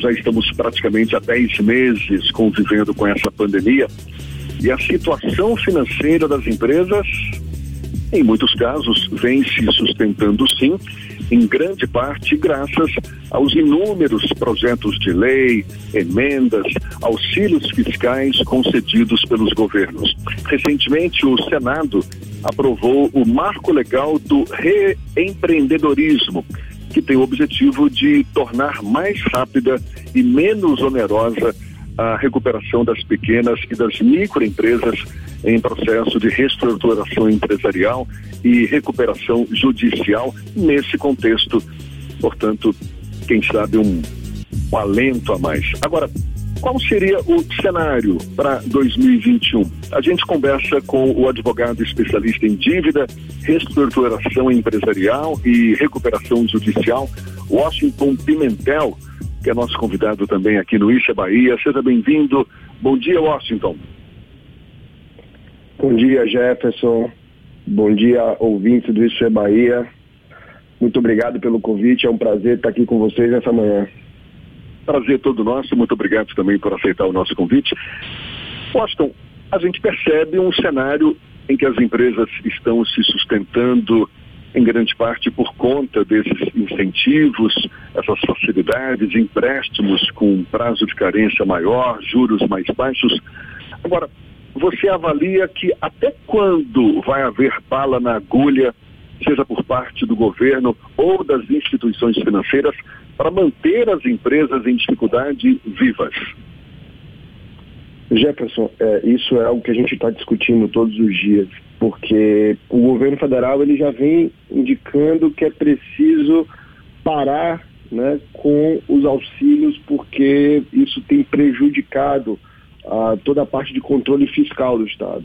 já estamos praticamente há 10 meses convivendo com essa pandemia e a situação financeira das empresas, em muitos casos, vem se sustentando sim, em grande parte graças aos inúmeros projetos de lei, emendas, auxílios fiscais concedidos pelos governos. Recentemente, o Senado aprovou o Marco Legal do Reempreendedorismo, que tem o objetivo de tornar mais rápida e menos onerosa a recuperação das pequenas e das microempresas em processo de reestruturação empresarial e recuperação judicial nesse contexto. Portanto, quem sabe um, um alento a mais. Agora, qual seria o cenário para 2021? A gente conversa com o advogado especialista em dívida, reestruturação empresarial e recuperação judicial, Washington Pimentel, que é nosso convidado também aqui no Ixa Bahia. Seja bem-vindo. Bom dia, Washington. Bom dia, Jefferson. Bom dia, ouvintes do é Bahia. Muito obrigado pelo convite. É um prazer estar aqui com vocês nessa manhã. Prazer todo nosso. Muito obrigado também por aceitar o nosso convite. Washington, a gente percebe um cenário em que as empresas estão se sustentando em grande parte por conta desses incentivos, essas facilidades, empréstimos com prazo de carência maior, juros mais baixos. Agora, você avalia que até quando vai haver bala na agulha, seja por parte do governo ou das instituições financeiras, para manter as empresas em dificuldade vivas? Jefferson, é, isso é algo que a gente está discutindo todos os dias, porque o governo federal ele já vem indicando que é preciso parar né, com os auxílios, porque isso tem prejudicado a toda a parte de controle fiscal do Estado.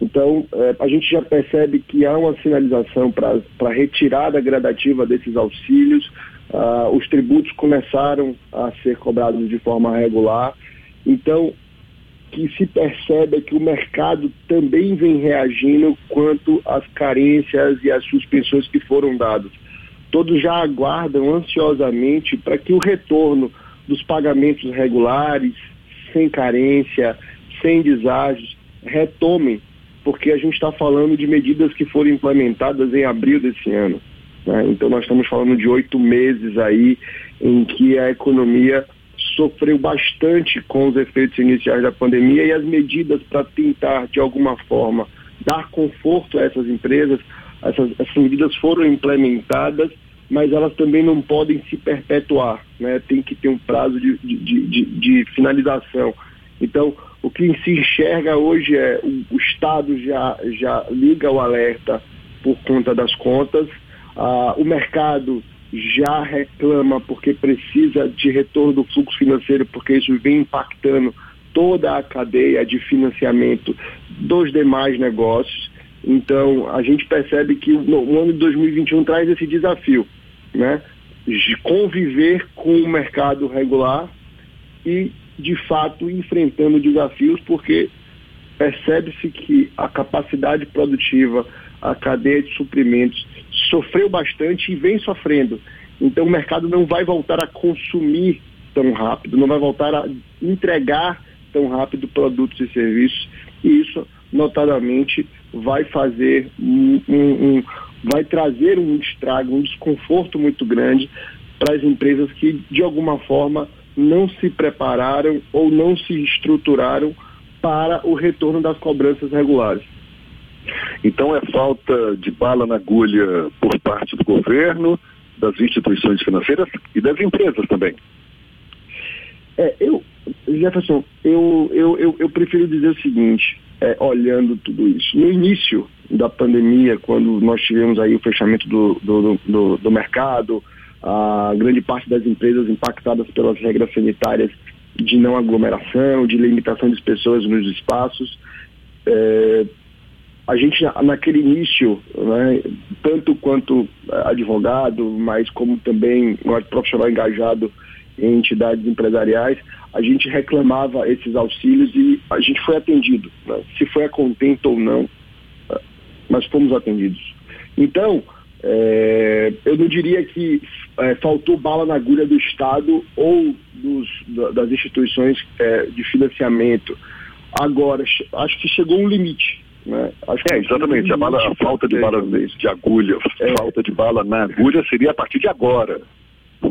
Então, é, a gente já percebe que há uma sinalização para a retirada gradativa desses auxílios, ah, os tributos começaram a ser cobrados de forma regular. Então, que se percebe é que o mercado também vem reagindo quanto às carências e às suspensões que foram dadas. Todos já aguardam ansiosamente para que o retorno dos pagamentos regulares, sem carência, sem deságios, retomem, porque a gente está falando de medidas que foram implementadas em abril desse ano. Né? Então nós estamos falando de oito meses aí em que a economia sofreu bastante com os efeitos iniciais da pandemia e as medidas para tentar, de alguma forma, dar conforto a essas empresas, essas, essas medidas foram implementadas mas elas também não podem se perpetuar, né? tem que ter um prazo de, de, de, de finalização. Então, o que se enxerga hoje é o, o, Estado já, já liga o alerta por conta das contas, ah, o mercado já reclama porque precisa de retorno do fluxo financeiro, porque isso vem impactando toda a cadeia de financiamento dos demais negócios. Então, a gente percebe que o ano de 2021 traz esse desafio, né? De conviver com o mercado regular e, de fato, enfrentando desafios, porque percebe-se que a capacidade produtiva, a cadeia de suprimentos sofreu bastante e vem sofrendo. Então, o mercado não vai voltar a consumir tão rápido, não vai voltar a entregar tão rápido produtos e serviços, e isso, notadamente, vai fazer um, um, um, vai trazer um estrago, um desconforto muito grande para as empresas que de alguma forma não se prepararam ou não se estruturaram para o retorno das cobranças regulares. Então é falta de bala na agulha por parte do governo, das instituições financeiras e das empresas também. É, eu, Jefferson, eu, eu, eu, eu prefiro dizer o seguinte, é, olhando tudo isso. No início da pandemia, quando nós tivemos aí o fechamento do, do, do, do mercado, a grande parte das empresas impactadas pelas regras sanitárias de não aglomeração, de limitação de pessoas nos espaços, é, a gente naquele início, né, tanto quanto advogado, mas como também profissional engajado em entidades empresariais, a gente reclamava esses auxílios e a gente foi atendido. Né? Se foi a contento ou não, nós fomos atendidos. Então, é, eu não diria que é, faltou bala na agulha do Estado ou dos, das instituições é, de financiamento. Agora, acho que chegou um limite. Né? Acho é, exatamente. A, bala, a falta de bala de agulha, é. falta de bala na agulha seria a partir de agora.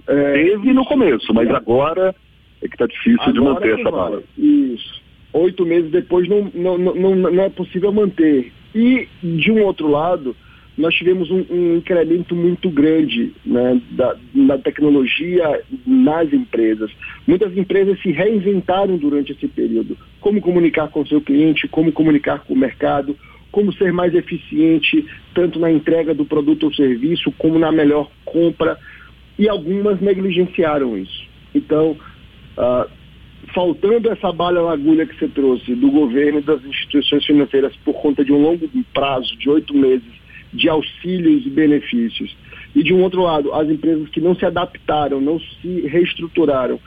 É, Teve no começo, mas agora é que está difícil agora de manter essa bala. Isso. Oito meses depois não, não, não, não é possível manter. E, de um outro lado, nós tivemos um, um incremento muito grande né, da, tecnologia nas empresas. Muitas empresas se reinventaram durante esse período. Como comunicar com o seu cliente, como comunicar com o mercado, como ser mais eficiente, tanto na entrega do produto ou serviço, como na melhor compra. E algumas negligenciaram isso. Então, uh, faltando essa bala na agulha que você trouxe do governo e das instituições financeiras por conta de um longo prazo de oito meses de auxílios e benefícios. E de um outro lado, as empresas que não se adaptaram, não se reestruturaram,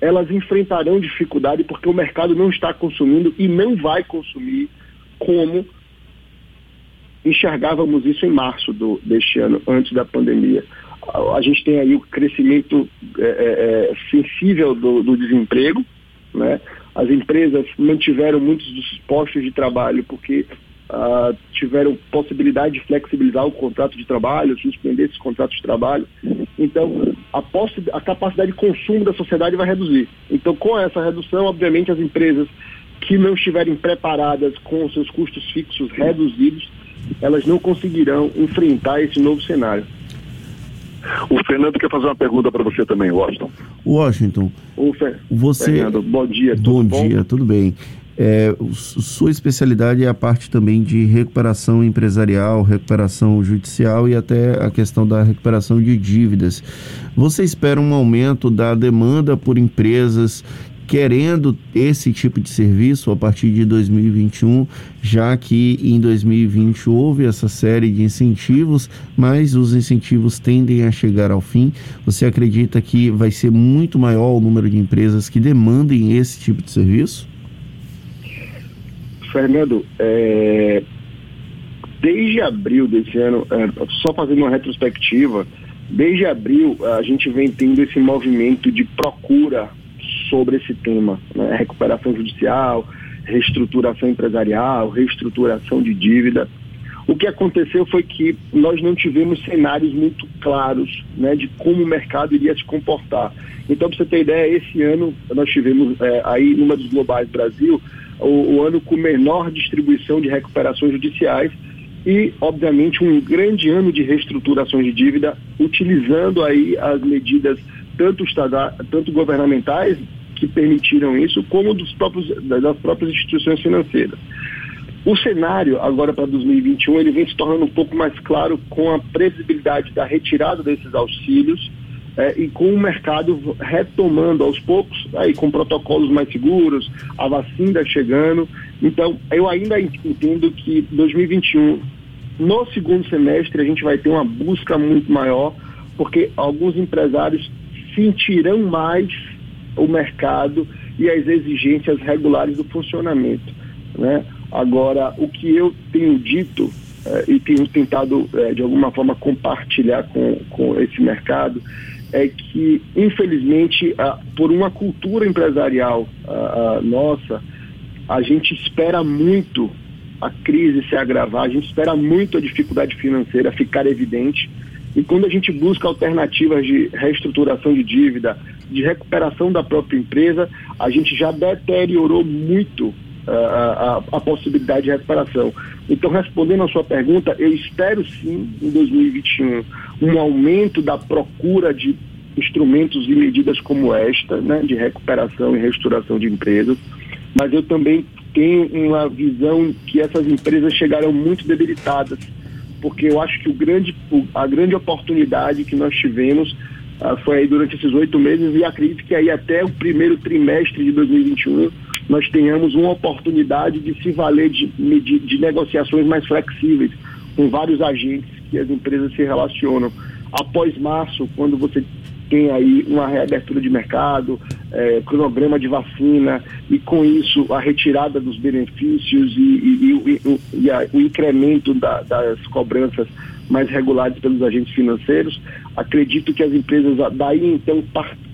elas enfrentarão dificuldade porque o mercado não está consumindo e não vai consumir como enxergávamos isso em março do, deste ano, antes da pandemia. A, gente tem aí o crescimento é, é, é, sensível do, do desemprego, né? As empresas mantiveram muitos dos postos de trabalho porque uh, tiveram possibilidade de flexibilizar o contrato de trabalho, suspender esses contratos de trabalho. Então, a, a capacidade de consumo da sociedade vai reduzir. Então, com essa redução, obviamente, as empresas que não estiverem preparadas com seus custos fixos reduzidos, elas não conseguirão enfrentar esse novo cenário. O Fernando quer fazer uma pergunta para você também, Washington. Washington, o Fer... você... Fernando, bom dia. Bom dia, tudo bem. É, sua especialidade é a parte também de recuperação empresarial, recuperação judicial e até a questão da recuperação de dívidas. Você espera um aumento da demanda por empresas querendo esse tipo de serviço a partir de 2021, já que em 2020 houve essa série de incentivos, mas os incentivos tendem a chegar ao fim. Você acredita que vai ser muito maior o número de empresas que demandem esse tipo de serviço? Fernando, é, desde abril desse ano, é, só fazendo uma retrospectiva, desde abril a gente vem tendo esse movimento de procura sobre esse tema, né? recuperação judicial, reestruturação empresarial, reestruturação de dívida. O que aconteceu foi que nós não tivemos cenários muito claros né, de como o mercado iria se comportar. Então, para você ter ideia, esse ano nós tivemos é, aí, números globais Brasil, o, o ano com menor distribuição de recuperações judiciais e, obviamente, um grande ano de reestruturações de dívida, utilizando aí as medidas tanto, estada, tanto governamentais que permitiram isso, como dos próprios, das próprias instituições financeiras. O cenário agora para 2021 ele vem se tornando um pouco mais claro com a previsibilidade da retirada desses auxílios é, e com o mercado retomando aos poucos, aí com protocolos mais seguros, a vacina chegando. Então, eu ainda entendo que 2021, no segundo semestre, a gente vai ter uma busca muito maior, porque alguns empresários sentirão mais o mercado e as exigências regulares do funcionamento. Né? Agora, o que eu tenho dito e tenho tentado, é, de alguma forma, compartilhar com, com esse mercado é que, infelizmente, por uma cultura empresarial nossa, a gente espera muito a crise se agravar, a gente espera muito a dificuldade financeira ficar evidente. E quando a gente busca alternativas de reestruturação de dívida, de recuperação da própria empresa, a gente já deteriorou muito a, a, a, possibilidade de recuperação. Então, respondendo à sua pergunta, eu espero sim, em 2021, um aumento da procura de instrumentos e medidas como esta, né, de recuperação e restauração de empresas, mas eu também tenho uma visão que essas empresas chegaram muito debilitadas, porque eu acho que o grande, a grande oportunidade que nós tivemos uh, foi aí durante esses oito meses e acredito que aí até o primeiro trimestre de 2021 nós tenhamos uma oportunidade de se valer de, de, de negociações mais flexíveis com vários agentes que as empresas se relacionam. Após março, quando você tem aí uma reabertura de mercado, é, cronograma de vacina e com isso a retirada dos benefícios e, e, e, e a, o incremento da, das cobranças mais regulados pelos agentes financeiros. Acredito que as empresas daí então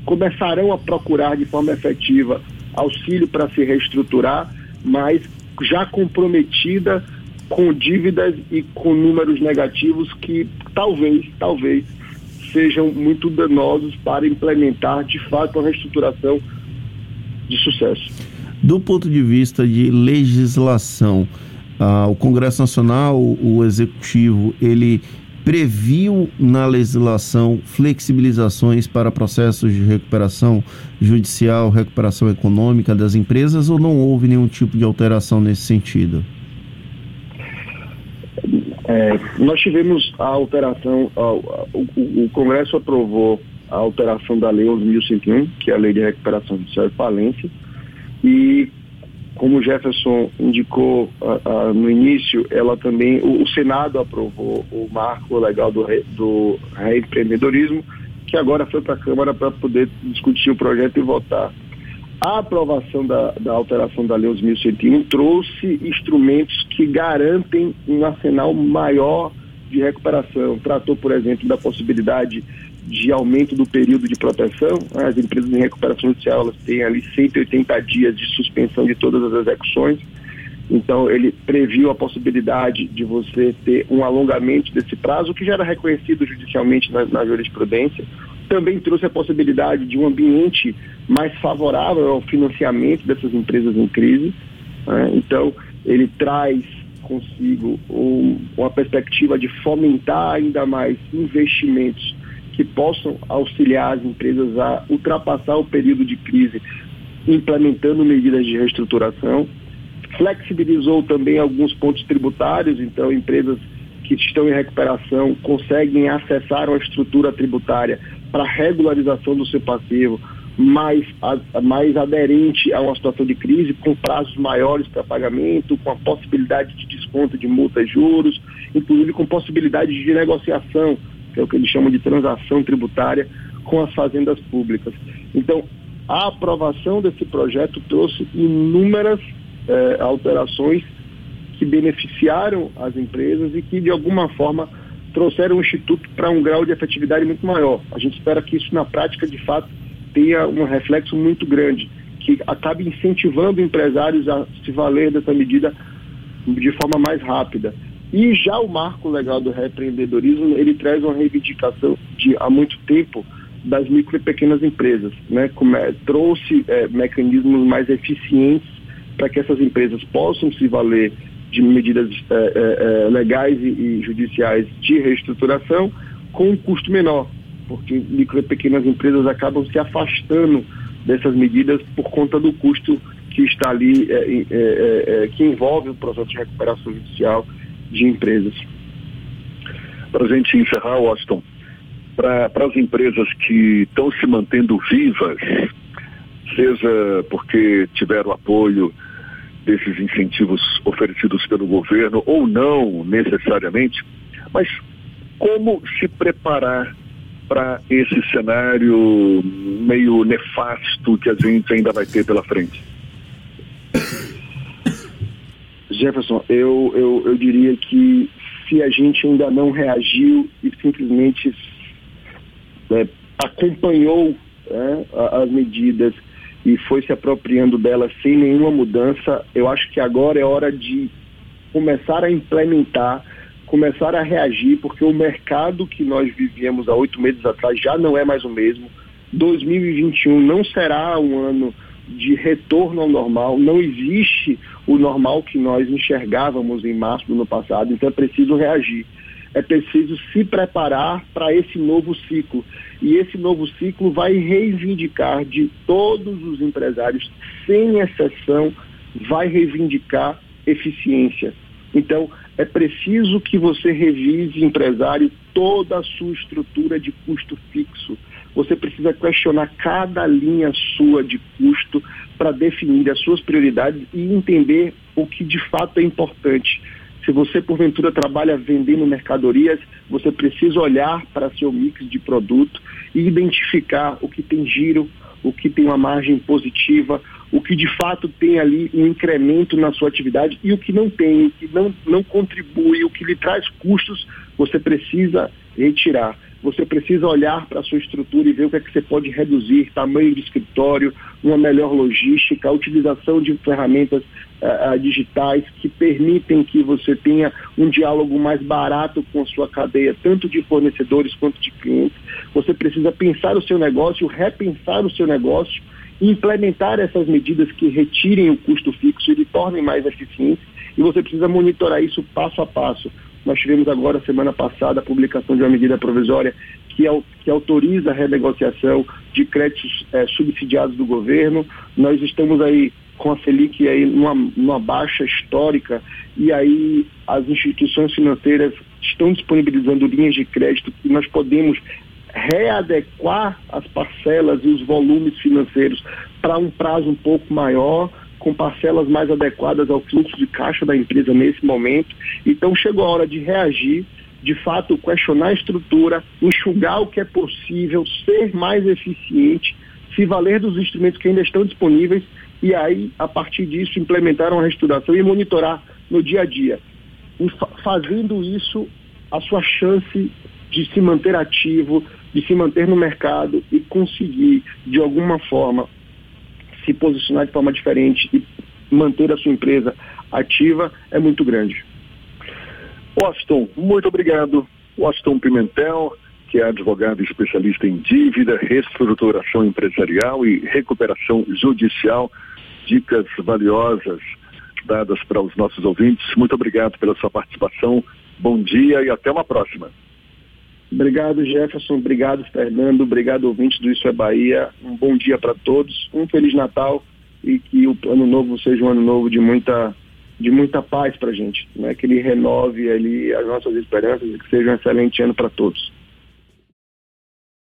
começarão a procurar de forma efetiva auxílio para se reestruturar, mas já comprometida com dívidas e com números negativos que talvez, talvez sejam muito danosos para implementar de fato uma reestruturação de sucesso. Do ponto de vista de legislação, ah, o Congresso Nacional, o Executivo, ele previu na legislação flexibilizações para processos de recuperação judicial, recuperação econômica das empresas ou não houve nenhum tipo de alteração nesse sentido? É, nós tivemos a alteração, o, o, Congresso aprovou a alteração da Lei 11.101, que é a Lei de Recuperação Judicial e Falência, e como o Jefferson indicou no início, ela também, o, o, Senado aprovou o marco legal do, re, do reempreendedorismo, que agora foi para a Câmara para poder discutir o projeto e votar. A aprovação da, da alteração da Lei 11.101 trouxe instrumentos que garantem um arsenal maior de recuperação. Tratou, por exemplo, da possibilidade de aumento do período de proteção. As empresas em recuperação judicial elas têm ali 180 dias de suspensão de todas as execuções. Então, ele previu a possibilidade de você ter um alongamento desse prazo, que já era reconhecido judicialmente na, na jurisprudência. Também trouxe a possibilidade de um ambiente mais favorável ao financiamento dessas empresas em crise. Né? Então, ele traz consigo um, uma perspectiva de fomentar ainda mais investimentos que possam auxiliar as empresas a ultrapassar o período de crise, implementando medidas de reestruturação. Flexibilizou também alguns pontos tributários, então empresas que estão em recuperação conseguem acessar uma estrutura tributária para regularização do seu passivo mais, mais aderente a uma situação de crise, com prazos maiores para pagamento, com a possibilidade de desconto de multas e juros, inclusive com possibilidade de negociação que é o que eles chamam de transação tributária com as fazendas públicas. Então, a aprovação desse projeto trouxe inúmeras eh, alterações que beneficiaram as empresas e que, de alguma forma, trouxeram o Instituto para um grau de efetividade muito maior. A gente espera que isso, na prática, de fato, tenha um reflexo muito grande, que acabe incentivando empresários a se valer dessa medida de forma mais rápida. E já o marco legal do reempreendedorismo, ele traz uma reivindicação de há muito tempo das micro e pequenas empresas, né? Como é, trouxe é, mecanismos mais eficientes para que essas empresas possam se valer de medidas é, é, é, legais e, e, judiciais de reestruturação com um custo menor, porque micro e pequenas empresas acabam se afastando dessas medidas por conta do custo que está ali, é, que envolve o processo de recuperação judicial de empresas. Para a gente encerrar, Washington, para as empresas que estão se mantendo vivas, seja porque tiveram apoio desses incentivos oferecidos pelo governo ou não necessariamente, mas como se preparar para esse cenário meio nefasto que a gente ainda vai ter pela frente? Jefferson, eu, eu, eu diria que se a gente ainda não reagiu e simplesmente é, acompanhou é, as medidas e foi se apropriando delas sem nenhuma mudança, eu acho que agora é hora de começar a implementar, começar a reagir, porque o mercado que nós vivíamos há oito meses atrás já não é mais o mesmo. 2021 não será um ano de retorno ao normal, não existe o normal que nós enxergávamos em março do ano passado, então é preciso reagir. É preciso se preparar para esse novo ciclo. E esse novo ciclo vai reivindicar de todos os empresários, sem exceção, vai reivindicar eficiência. Então, é preciso que você revise, empresário, toda a sua estrutura de custo fixo você precisa questionar cada linha sua de custo para definir as suas prioridades e entender o que de fato é importante. Se você, porventura, trabalha vendendo mercadorias, você precisa olhar para seu mix de produto e identificar o que tem giro, o que tem uma margem positiva, o que de fato tem ali um incremento na sua atividade e o que não tem, o que não, não contribui, o que lhe traz custos você precisa retirar. Você precisa olhar para a sua estrutura e ver o que é que você pode reduzir, tamanho de escritório, uma melhor logística, a utilização de ferramentas uh, digitais que permitem que você tenha um diálogo mais barato com a sua cadeia, tanto de fornecedores quanto de clientes. Você precisa pensar o seu negócio, repensar o seu negócio, implementar essas medidas que retirem o custo fixo e lhe tornem mais eficiente, e você precisa monitorar isso passo a passo. Nós tivemos agora, semana passada, a publicação de uma medida provisória que, que autoriza a renegociação de créditos é, subsidiados do governo. Nós estamos aí com a Selic aí numa, numa baixa histórica e aí as instituições financeiras estão disponibilizando linhas de crédito que nós podemos readequar as parcelas e os volumes financeiros para um prazo um pouco maior com parcelas mais adequadas ao fluxo de caixa da empresa nesse momento. Então chegou a hora de reagir, de fato questionar a estrutura, enxugar o que é possível, ser mais eficiente, se valer dos instrumentos que ainda estão disponíveis e aí, a partir disso, implementar uma reestruturação e monitorar no dia a dia. E fazendo isso, a sua chance de se manter ativo, de se manter no mercado e conseguir, de alguma forma, se posicionar de forma diferente e manter a sua empresa ativa é muito grande. Washington, muito obrigado. Washington Pimentel, que é advogado especialista em dívida, reestruturação empresarial e recuperação judicial. Dicas valiosas dadas para os nossos ouvintes. Muito obrigado pela sua participação. Bom dia e até uma próxima. Obrigado, Jefferson. Obrigado, Fernando. Obrigado, ouvintes do Isso é Bahia. Um bom dia para todos. Um Feliz Natal e que o ano novo seja um ano novo de muita, de muita paz para a gente. Né? Que ele renove ali as nossas esperanças e que seja um excelente ano para todos.